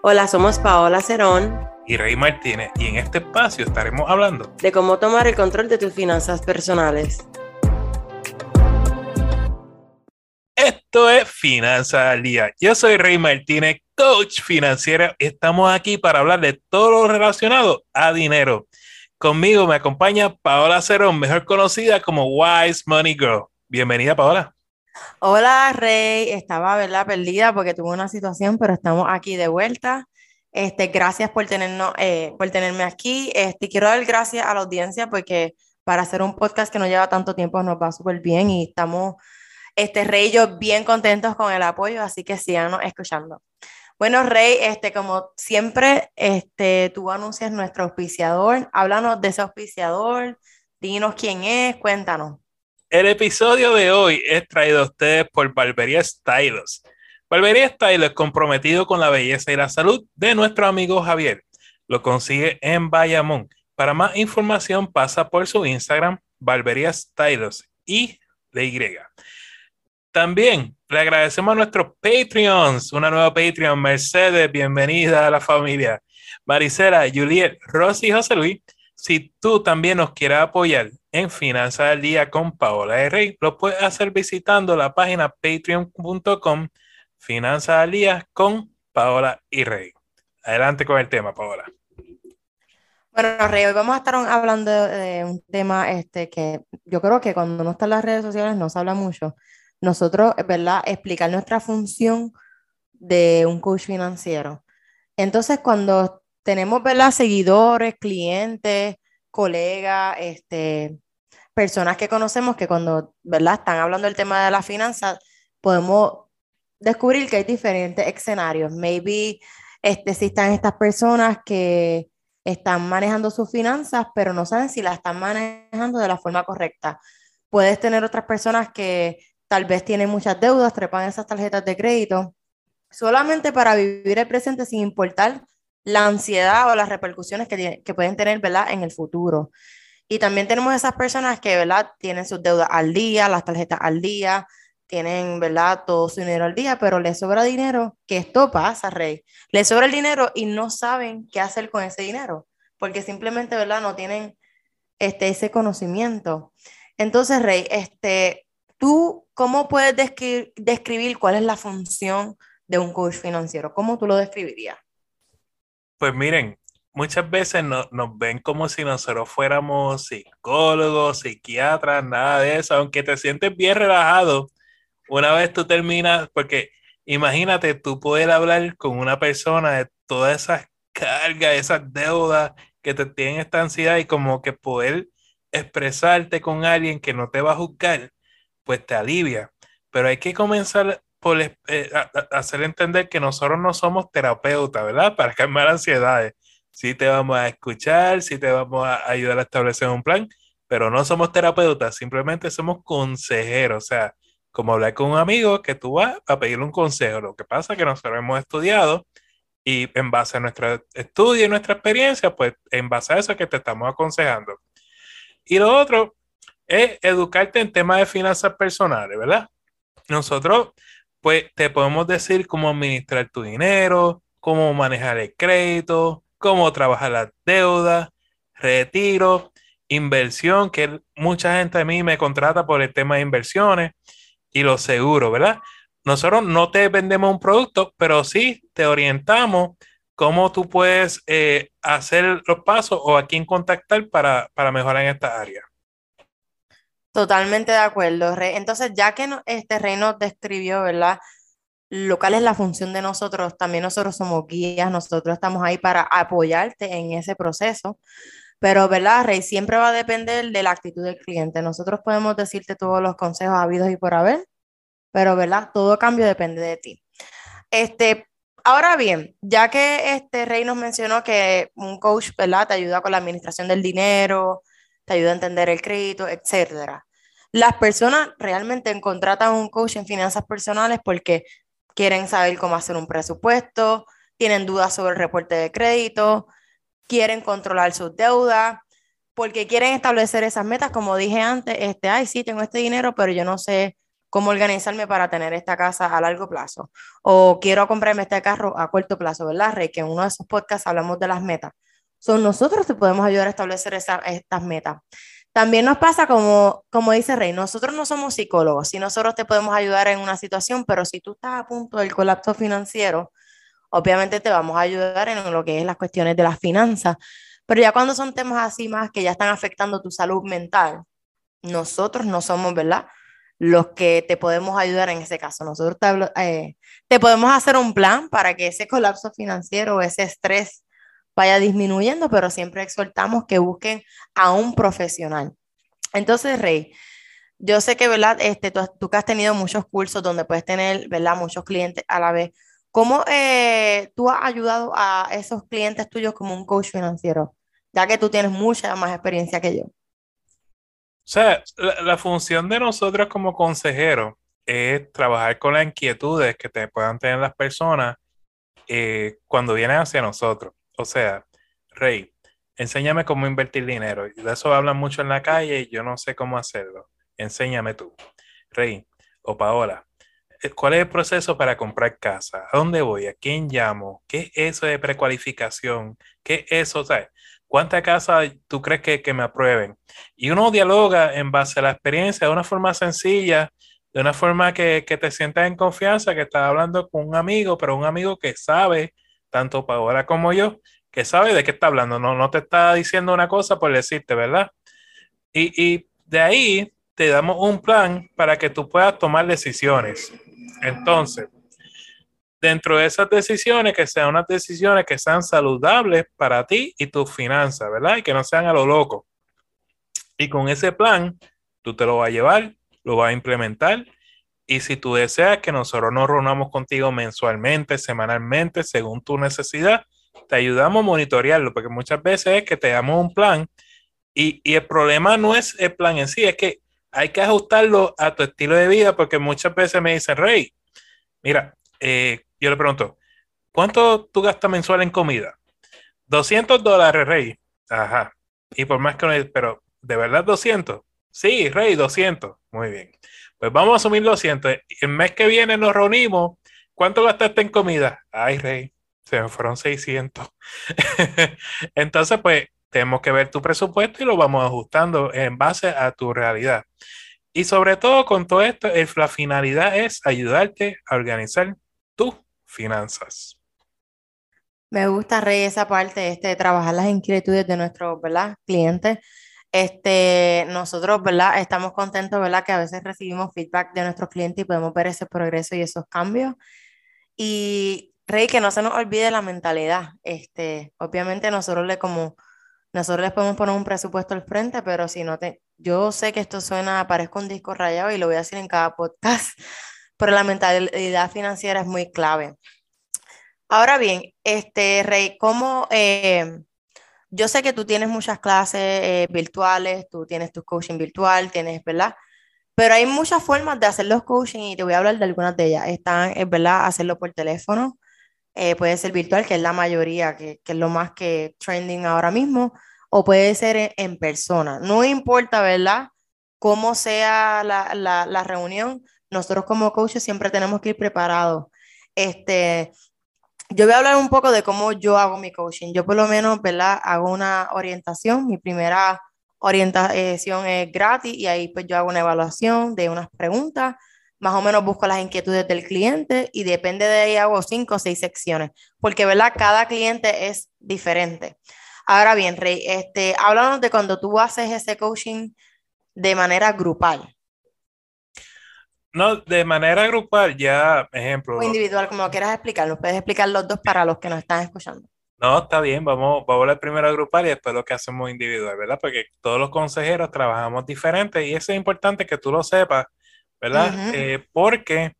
Hola, somos Paola Cerón y Rey Martínez y en este espacio estaremos hablando de cómo tomar el control de tus finanzas personales. Esto es Finanzas al Día. Yo soy Rey Martínez, coach financiero. Estamos aquí para hablar de todo lo relacionado a dinero. Conmigo me acompaña Paola Cerón, mejor conocida como Wise Money Girl. Bienvenida, Paola. Hola, Rey. Estaba, ¿verdad? Perdida porque tuve una situación, pero estamos aquí de vuelta. Este, gracias por, tenernos, eh, por tenerme aquí. Este, quiero dar gracias a la audiencia porque para hacer un podcast que no lleva tanto tiempo nos va súper bien y estamos, este, Rey y yo, bien contentos con el apoyo, así que síganos escuchando. Bueno, Rey, este, como siempre, este, tú anuncias nuestro auspiciador. Háblanos de ese auspiciador, dinos quién es, cuéntanos. El episodio de hoy es traído a ustedes por Barbería Stylos. Barbería Stylos comprometido con la belleza y la salud de nuestro amigo Javier. Lo consigue en Bayamón. Para más información pasa por su Instagram, Barbería Stylos y de Y. También le agradecemos a nuestros Patreons, una nueva Patreon, Mercedes, bienvenida a la familia. Maricela, Juliet, Rosy y José Luis. Si tú también nos quieres apoyar en Finanzas al Día con Paola de Rey. Lo puedes hacer visitando la página patreon.com Finanzas al Día con Paola y Rey. Adelante con el tema, Paola. Bueno, Rey, hoy vamos a estar hablando de un tema este, que yo creo que cuando no está en las redes sociales no se habla mucho. Nosotros, ¿verdad? Explicar nuestra función de un coach financiero. Entonces, cuando tenemos, ¿verdad? Seguidores, clientes, colegas, este, personas que conocemos que cuando, ¿verdad? Están hablando del tema de la finanza, podemos descubrir que hay diferentes escenarios. Maybe este, están estas personas que están manejando sus finanzas, pero no saben si las están manejando de la forma correcta. Puedes tener otras personas que tal vez tienen muchas deudas, trepan esas tarjetas de crédito, solamente para vivir el presente sin importar la ansiedad o las repercusiones que, que pueden tener, ¿verdad? En el futuro. Y también tenemos esas personas que, ¿verdad? Tienen sus deudas al día, las tarjetas al día, tienen, ¿verdad? Todo su dinero al día, pero les sobra dinero, que esto pasa, Rey. Les sobra el dinero y no saben qué hacer con ese dinero, porque simplemente, ¿verdad? No tienen este, ese conocimiento. Entonces, Rey, este, ¿tú cómo puedes describir cuál es la función de un coach financiero? ¿Cómo tú lo describirías? Pues miren, muchas veces nos ven como si nosotros fuéramos psicólogos, psiquiatras, nada de eso, aunque te sientes bien relajado una vez tú terminas, porque imagínate tú poder hablar con una persona de todas esas cargas, esas deudas que te tienen esta ansiedad y como que poder expresarte con alguien que no te va a juzgar, pues te alivia. Pero hay que comenzar por eh, hacer entender que nosotros no somos terapeutas, ¿verdad? Para calmar ansiedades. Sí te vamos a escuchar, sí te vamos a ayudar a establecer un plan, pero no somos terapeutas, simplemente somos consejeros, o sea, como hablar con un amigo que tú vas a pedirle un consejo. Lo que pasa es que nosotros hemos estudiado y en base a nuestro estudio y nuestra experiencia, pues en base a eso que te estamos aconsejando. Y lo otro es educarte en temas de finanzas personales, ¿verdad? Nosotros pues te podemos decir cómo administrar tu dinero, cómo manejar el crédito, cómo trabajar las deudas, retiro, inversión, que mucha gente a mí me contrata por el tema de inversiones y los seguros, ¿verdad? Nosotros no te vendemos un producto, pero sí te orientamos cómo tú puedes eh, hacer los pasos o a quién contactar para, para mejorar en esta área. Totalmente de acuerdo, Rey. Entonces, ya que este Rey nos describió, ¿verdad? Lo cual es la función de nosotros, también nosotros somos guías, nosotros estamos ahí para apoyarte en ese proceso. Pero, ¿verdad, Rey? Siempre va a depender de la actitud del cliente. Nosotros podemos decirte todos los consejos habidos y por haber, pero, ¿verdad? Todo cambio depende de ti. Este, ahora bien, ya que este Rey nos mencionó que un coach, ¿verdad? Te ayuda con la administración del dinero, te ayuda a entender el crédito, etcétera. Las personas realmente contratan un coach en finanzas personales porque quieren saber cómo hacer un presupuesto, tienen dudas sobre el reporte de crédito, quieren controlar sus deudas, porque quieren establecer esas metas, como dije antes, este, ay, sí, tengo este dinero, pero yo no sé cómo organizarme para tener esta casa a largo plazo. O quiero comprarme este carro a corto plazo, ¿verdad, Rey? Que en uno de esos podcasts hablamos de las metas. Son nosotros te podemos ayudar a establecer estas metas. También nos pasa como, como dice Rey, nosotros no somos psicólogos, si nosotros te podemos ayudar en una situación, pero si tú estás a punto del colapso financiero, obviamente te vamos a ayudar en lo que es las cuestiones de las finanzas, pero ya cuando son temas así más que ya están afectando tu salud mental, nosotros no somos, ¿verdad? Los que te podemos ayudar en ese caso. Nosotros te, eh, te podemos hacer un plan para que ese colapso financiero, ese estrés vaya disminuyendo, pero siempre exhortamos que busquen a un profesional. Entonces, Rey, yo sé que, ¿verdad? Este, tú, que has tenido muchos cursos donde puedes tener, ¿verdad? Muchos clientes a la vez. ¿Cómo eh, tú has ayudado a esos clientes tuyos como un coach financiero? Ya que tú tienes mucha más experiencia que yo. O sea, la, función de nosotros como consejeros es trabajar con las inquietudes que te puedan tener las personas eh, cuando vienen hacia nosotros. O sea, Rey, enséñame cómo invertir dinero. De eso hablan mucho en la calle y yo no sé cómo hacerlo. Enséñame tú. Rey o Paola, eh, ¿cuál es el proceso para comprar casa? ¿A dónde voy? ¿A quién llamo? ¿Qué es eso de precualificación? ¿Qué es eso? ¿Sabes? ¿Cuántas casas tú crees que, que me aprueben? Y uno dialoga en base a la experiencia de una forma sencilla, de una forma que, que te sientas en confianza, que estás hablando con un amigo, pero un amigo que sabe tanto Paola como yo, que sabe de qué está hablando, no, no te está diciendo una cosa por decirte, ¿verdad? Y, y de ahí te damos un plan para que tú puedas tomar decisiones. Entonces, dentro de esas decisiones, que sean unas decisiones que sean saludables para ti y tus finanzas, ¿verdad? Y que no sean a lo loco. Y con ese plan, tú te lo vas a llevar, lo vas a implementar y si tú deseas que nosotros nos reunamos contigo mensualmente, semanalmente, según tu necesidad, te ayudamos a monitorearlo, porque muchas veces es que te damos un plan y, y, el problema no es el plan en sí, es que hay que ajustarlo a tu estilo de vida, porque muchas veces me dicen, Rey, mira, eh, yo le pregunto, ¿cuánto tú gastas mensual en comida? 200 dólares, Rey. Ajá. Y por más que no, pero ¿de verdad 200? Sí, Rey, 200. Muy bien. Pues vamos a asumir 200. El mes que viene nos reunimos. ¿Cuánto gastaste en comida? Ay, Rey, se fueron 600. Entonces, pues tenemos que ver tu presupuesto y lo vamos ajustando en base a tu realidad. Y sobre todo con todo esto, la finalidad es ayudarte a organizar tus finanzas. Me gusta, Rey, esa parte este, trabajar las inquietudes de nuestros clientes este, nosotros, ¿verdad? Estamos contentos, ¿verdad? Que a veces recibimos feedback de nuestros clientes y podemos ver ese progreso y esos cambios. Y, Rey, que no se nos olvide la mentalidad. Este, obviamente nosotros le como, nosotros les podemos poner un presupuesto al frente, pero si no te, yo sé que esto suena, parezco un disco rayado y lo voy a decir en cada podcast, pero la mentalidad financiera es muy clave. Ahora bien, este, Rey, ¿cómo... Eh, yo sé que tú tienes muchas clases eh, virtuales, tú tienes tu coaching virtual, tienes, ¿verdad? Pero hay muchas formas de hacer los coaching y te voy a hablar de algunas de ellas. Están, es verdad, hacerlo por teléfono, eh, puede ser virtual, que es la mayoría, que, que, es lo más que trending ahora mismo, o puede ser en, persona. No importa, ¿verdad? Cómo sea la, la, la reunión, nosotros como coaches siempre tenemos que ir preparados. Este, yo voy a hablar un poco de cómo yo hago mi coaching. Yo por lo menos, ¿verdad? Hago una orientación. Mi primera orientación es gratis y ahí pues yo hago una evaluación de unas preguntas. Más o menos busco las inquietudes del cliente y depende de ahí hago cinco o seis secciones. Porque, ¿verdad? Cada cliente es diferente. Ahora bien, Rey, este, háblanos de cuando tú haces ese coaching de manera grupal. No, de manera grupal, ya, ejemplo. O individual, como quieras explicarlo. Puedes explicar los dos para los que nos están escuchando. No, está bien, vamos, vamos a primero grupal y después lo que hacemos individual, ¿verdad? Porque todos los consejeros trabajamos diferente y eso es importante que tú lo sepas, ¿verdad? Eh, porque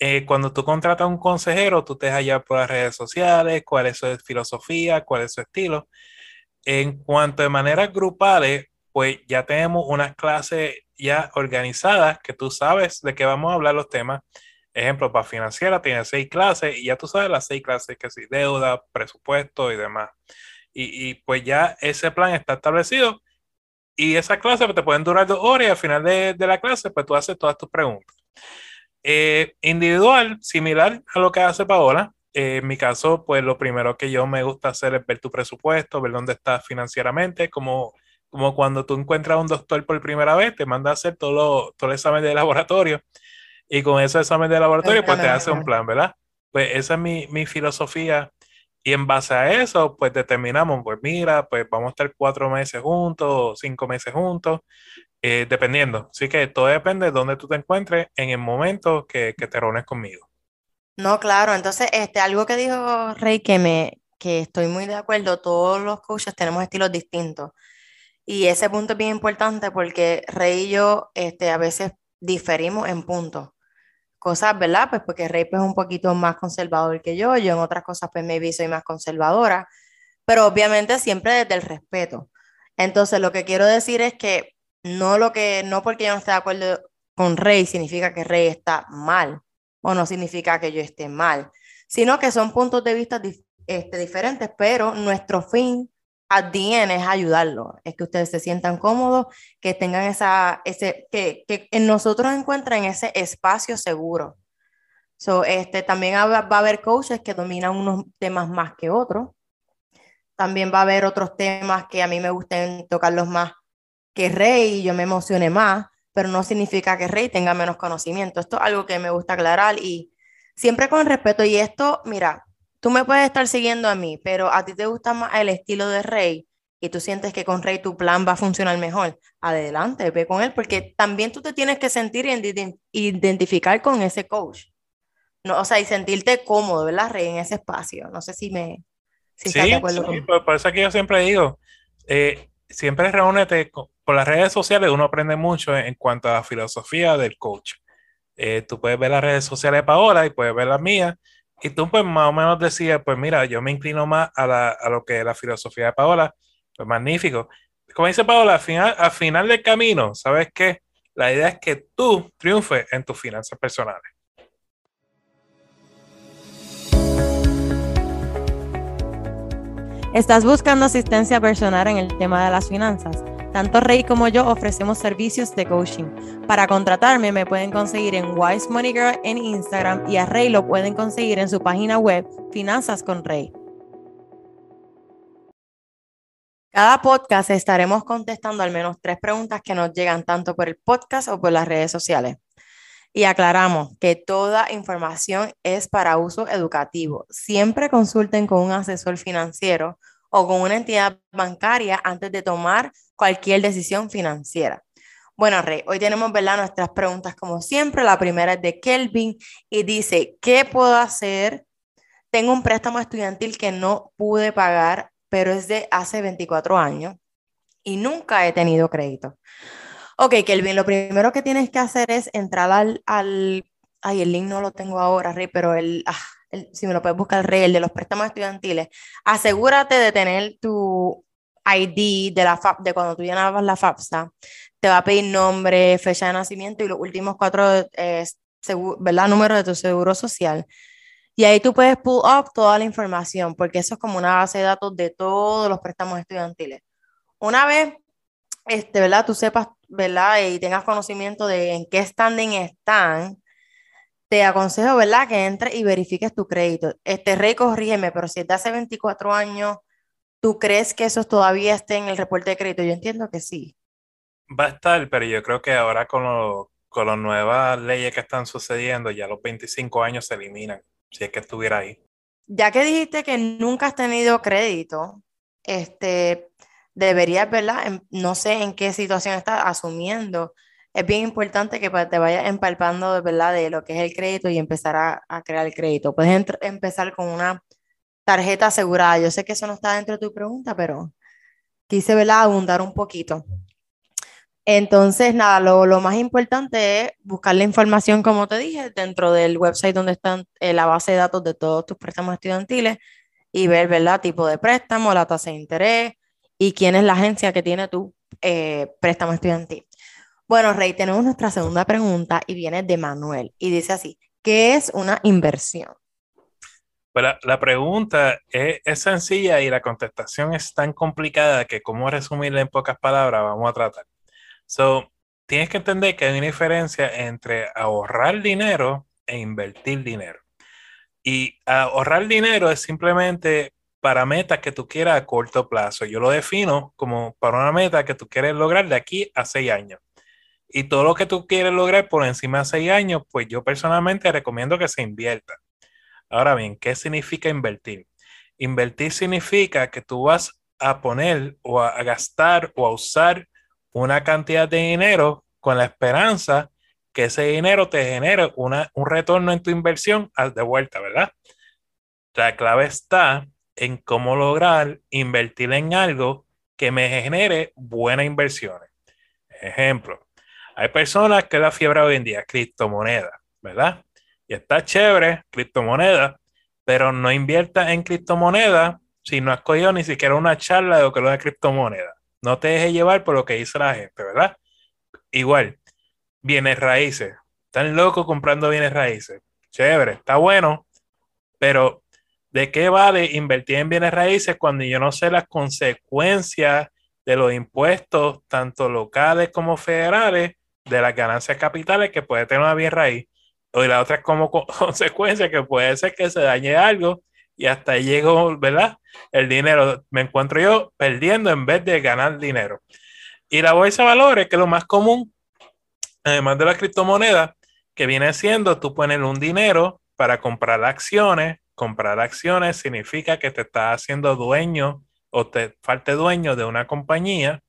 eh, cuando tú contratas a un consejero, tú te dejas por las redes sociales, cuál es su filosofía, cuál es su estilo. En cuanto a maneras grupales, pues ya tenemos unas clases ya organizadas que tú sabes de qué vamos a hablar los temas. Ejemplo, para financiera tiene seis clases y ya tú sabes las seis clases que sí, deuda, presupuesto y demás. Y, pues ya ese plan está establecido y esas clases pues, te pueden durar dos horas y al final de, la clase pues tú haces todas tus preguntas. Eh, individual, similar a lo que hace Paola. Eh, en mi caso, pues lo primero que yo me gusta hacer es ver tu presupuesto, ver dónde estás financieramente, como, como cuando tú encuentras a un doctor por primera vez, te manda a hacer todo, todo el examen de laboratorio y con ese examen de laboratorio, pues te hace un plan, ¿verdad? Pues esa es mi, mi filosofía y en base a eso, pues determinamos, pues mira, pues vamos a estar cuatro meses juntos, cinco meses juntos, eh, dependiendo. Así que todo depende de dónde tú te encuentres en el momento que, que te reúnes conmigo. No, claro, entonces este, algo que dijo Rey que me que estoy muy de acuerdo, todos los coaches tenemos estilos distintos. Y ese punto es bien importante porque Rey y yo este, a veces diferimos en puntos cosas, ¿verdad? Pues porque Rey pues, es un poquito más conservador que yo, yo en otras cosas pues maybe soy más conservadora, pero obviamente siempre desde el respeto. Entonces lo que quiero decir es que no lo que no porque yo no esté de acuerdo con Rey significa que Rey está mal o no significa que yo esté mal, sino que son puntos de vista este, diferentes, pero nuestro fin a DN es ayudarlo, es que ustedes se sientan cómodos, que tengan esa, ese, que, que en nosotros encuentren ese espacio seguro. So, este, también va, a haber coaches que dominan unos temas más que otros. También va a haber otros temas que a mí me gusten tocarlos más que Rey y yo me emocione más, pero no significa que Rey tenga menos conocimiento. Esto es algo que me gusta aclarar y siempre con respeto. Y esto, mira, tú me puedes estar siguiendo a mí, pero a ti te gusta más el estilo de Rey y tú sientes que con Rey tu plan va a funcionar mejor, adelante, ve con él, porque también tú te tienes que sentir y identificar con ese coach. No, o sea, y sentirte cómodo, ¿verdad, Rey, en ese espacio? No sé si me... Si sí, sí por, eso que yo siempre digo, eh, siempre reúnete por las redes sociales, uno aprende mucho en, cuanto a la filosofía del coach. Eh, tú puedes ver las redes sociales de Paola y puedes ver las mías y tú pues más o menos decías, pues mira, yo me inclino más a, la, a lo que es la filosofía de Paola, pues magnífico. Como dice Paola, al final, al final del camino, ¿sabes qué? La idea es que tú triunfes en tus finanzas personales. ¿Estás buscando asistencia personal en el tema de las finanzas? Tanto Rey como yo ofrecemos servicios de coaching. Para contratarme me pueden conseguir en Wise Money Girl en Instagram y a Rey lo pueden conseguir en su página web Finanzas con Rey. Cada podcast estaremos contestando al menos tres preguntas que nos llegan tanto por el podcast o por las redes sociales. Y aclaramos que toda información es para uso educativo. Siempre consulten con un asesor financiero o con una entidad bancaria antes de tomar cualquier decisión financiera. Bueno, Rey, hoy tenemos ¿verdad? nuestras preguntas como siempre. La primera es de Kelvin y dice, ¿qué puedo hacer? Tengo un préstamo estudiantil que no pude pagar, pero es de hace 24 años y nunca he tenido crédito. Ok, Kelvin, lo primero que tienes que hacer es entrar al, al ay, el link no lo tengo ahora, Rey, pero el, ah, si me lo puedes buscar, Rey, el de los préstamos estudiantiles, asegúrate de tener tu ID de, la de cuando tú llenabas la FAFSA, te va a pedir nombre, fecha de nacimiento y los últimos cuatro eh, ¿verdad? números de tu seguro social. Y ahí tú puedes pull up toda la información, porque eso es como una base de datos de todos los préstamos estudiantiles. Una vez, este, ¿verdad? Tú sepas, ¿verdad? Y tengas conocimiento de en qué standing están, te aconsejo, ¿verdad? Que entres y verifiques tu crédito. Este, Rey, corrígeme, pero si es de hace 24 años, ¿Tú crees que eso todavía esté en el reporte de crédito? Yo entiendo que sí. Va a estar, pero yo creo que ahora con, con las nuevas leyes que están sucediendo, ya los 25 años se eliminan, si es que estuviera ahí. Ya que dijiste que nunca has tenido crédito, este, deberías, ¿verdad? No sé en qué situación estás asumiendo. Es bien importante que te vayas empalpando, ¿verdad? De lo que es el crédito y empezar a, crear el crédito. Puedes empezar con una tarjeta asegurada. Yo sé que eso no está dentro de tu pregunta, pero quise verla abundar un poquito. Entonces, nada, lo, más importante es buscar la información, como te dije, dentro del website donde están eh, la base de datos de todos tus préstamos estudiantiles y ver, ¿verdad? Tipo de préstamo, la tasa de interés y quién es la agencia que tiene tu eh, préstamo estudiantil. Bueno, Rey, tenemos nuestra segunda pregunta y viene de Manuel y dice así, ¿qué es una inversión? Pues la, pregunta es, sencilla y la contestación es tan complicada que cómo resumirla en pocas palabras vamos a tratar. So, tienes que entender que hay una diferencia entre ahorrar dinero e invertir dinero. Y ahorrar dinero es simplemente para metas que tú quieras a corto plazo. Yo lo defino como para una meta que tú quieres lograr de aquí a seis años. Y todo lo que tú quieres lograr por encima de seis años, pues yo personalmente recomiendo que se invierta. Ahora bien, ¿qué significa invertir? Invertir significa que tú vas a poner o a gastar o a usar una cantidad de dinero con la esperanza que ese dinero te genere una, un retorno en tu inversión de vuelta, ¿verdad? La clave está en cómo lograr invertir en algo que me genere buenas inversiones. Ejemplo, hay personas que la fiebre hoy en día, criptomonedas, ¿verdad? Y está chévere, criptomonedas, pero no invierta en criptomonedas si no has cogido ni siquiera una charla de lo que es la criptomoneda. No te dejes llevar por lo que dice la gente, ¿verdad? Igual, bienes raíces. Están locos comprando bienes raíces. Chévere, está bueno, pero ¿de qué vale invertir en bienes raíces cuando yo no sé las consecuencias de los impuestos, tanto locales como federales, de las ganancias capitales que puede tener una bien raíz? O la otra es como consecuencia que puede ser que se dañe algo y hasta ahí llego, ¿verdad? El dinero, me encuentro yo perdiendo en vez de ganar dinero. Y la bolsa de valores, que es lo más común, además de la criptomoneda, que viene siendo tú pones un dinero para comprar acciones. Comprar acciones significa que te estás haciendo dueño o te falte dueño de una compañía.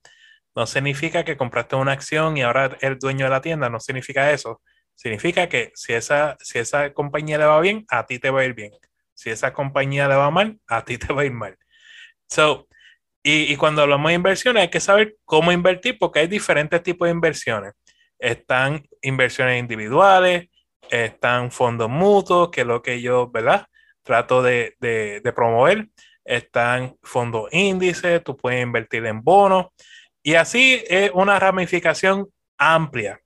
No significa que compraste una acción y ahora eres dueño de la tienda, no significa eso. Significa que si esa, si esa compañía le va bien, a ti te va a ir bien. Si esa compañía le va mal, a ti te va a ir mal. So, y, y cuando hablamos de inversiones, hay que saber cómo invertir porque hay diferentes tipos de inversiones están inversiones individuales, están fondos mutuos, que es lo que yo, ¿verdad? Trato de, promover. Están fondos índices, tú puedes invertir en bonos. Y así es una ramificación amplia.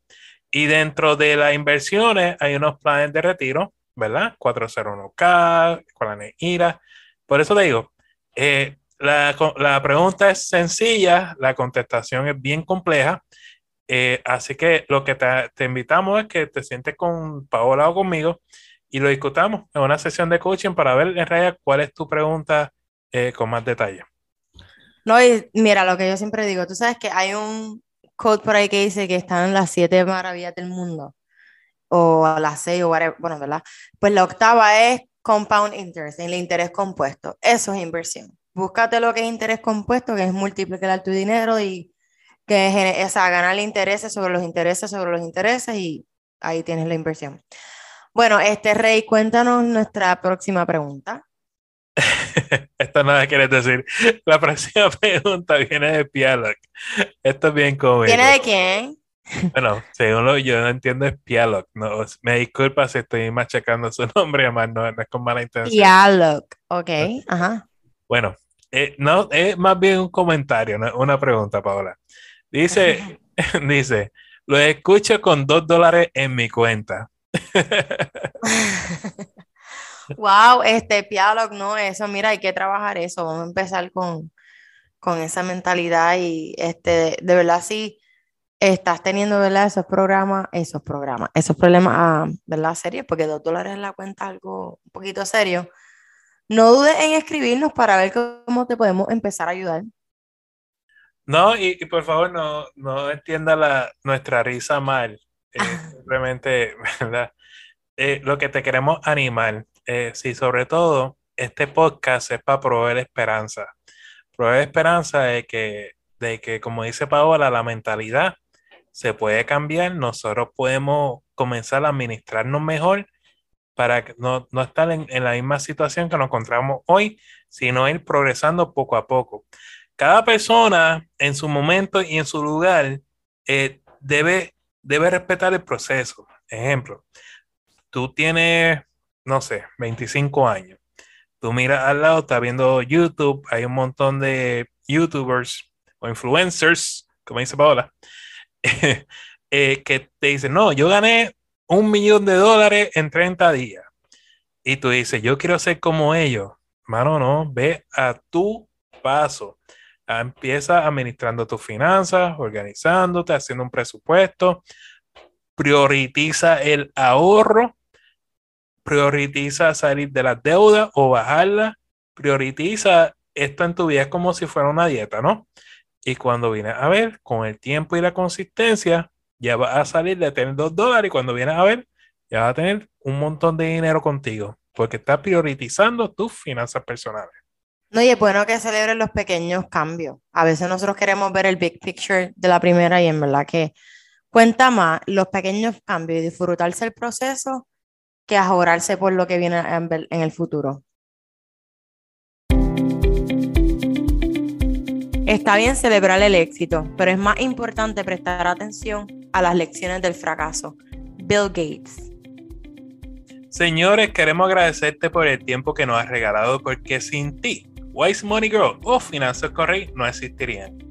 Y dentro de las inversiones hay unos planes de retiro, ¿verdad? 401k, planes IRA. Por eso te digo, eh, la, la pregunta es sencilla, la contestación es bien compleja eh, así que lo que te, invitamos es que te sientes con Paola o conmigo y lo discutamos en una sesión de coaching para ver en realidad cuál es tu pregunta eh, con más detalle. No, y mira, lo que yo siempre digo, tú sabes que hay un code por ahí que dice que están las siete maravillas del mundo, o las seis, o whatever, bueno, ¿verdad? Pues la octava es compound interest, el interés compuesto. Eso es inversión. Búscate lo que es interés compuesto, que es multiplicar tu dinero y que o sea, ganar intereses sobre los intereses sobre los intereses y ahí tienes la inversión. Bueno, este Rey, cuéntanos nuestra próxima pregunta. Esto nada quieres decir. La próxima pregunta viene de Pialok. Esto es bien cómico. ¿Viene de quién? Bueno, según lo yo no entiendo es Pialok. No, me disculpa si estoy machacando su nombre, además no, es con mala intención. Pialok, ok, ajá. Bueno, eh, no, es más bien un comentario, una pregunta, Paola. Dice, dice, lo escucho con dos dólares en mi cuenta. Wow, este Pialog, no, eso, mira, hay que trabajar eso. Vamos a empezar con, con esa mentalidad y este, de verdad, sí, estás teniendo, ¿verdad? Esos programas, esos programas, esos problemas, ah, ¿verdad? Serios, porque dos dólares en la cuenta algo un poquito serio. No dudes en escribirnos para ver cómo te podemos empezar a ayudar. No, y, por favor no, no entienda la, nuestra risa mal. Eh, simplemente, ¿verdad? Eh, lo que te queremos animar, eh, sí, sobre todo, este podcast es para proveer esperanza. Proveer esperanza de que, de que, como dice Paola, la mentalidad se puede cambiar. Nosotros podemos comenzar a administrarnos mejor para no, no estar en, en la misma situación que nos encontramos hoy, sino ir progresando poco a poco cada persona en su momento y en su lugar eh, debe, debe respetar el proceso. Ejemplo, tú tienes, no sé, 25 años. Tú miras al lado, estás viendo YouTube, hay un montón de YouTubers o influencers, como dice Paola, eh, que te dicen, no, yo gané un millón de dólares en 30 días. Y tú dices, yo quiero ser como ellos. Mano, no, ve a tu paso Empieza administrando tus finanzas, organizándote, haciendo un presupuesto. Prioritiza el ahorro. Prioritiza salir de la deuda o bajarla. Prioritiza esto en tu vida como si fuera una dieta, ¿no? Y cuando vienes a ver, con el tiempo y la consistencia, ya vas a salir de tener dos dólares y cuando vienes a ver, ya vas a tener un montón de dinero contigo, porque estás priorizando tus finanzas personales. No, y es bueno que celebren los pequeños cambios. A veces nosotros queremos ver el big picture de la primera y en verdad que cuenta más los pequeños cambios y disfrutarse el proceso que ahorrarse por lo que viene en el futuro. Está bien celebrar el éxito, pero es más importante prestar atención a las lecciones del fracaso. Bill Gates. Señores, queremos agradecerte por el tiempo que nos has regalado porque sin ti, Wise Money Grow o Finanzas Correy no existirían.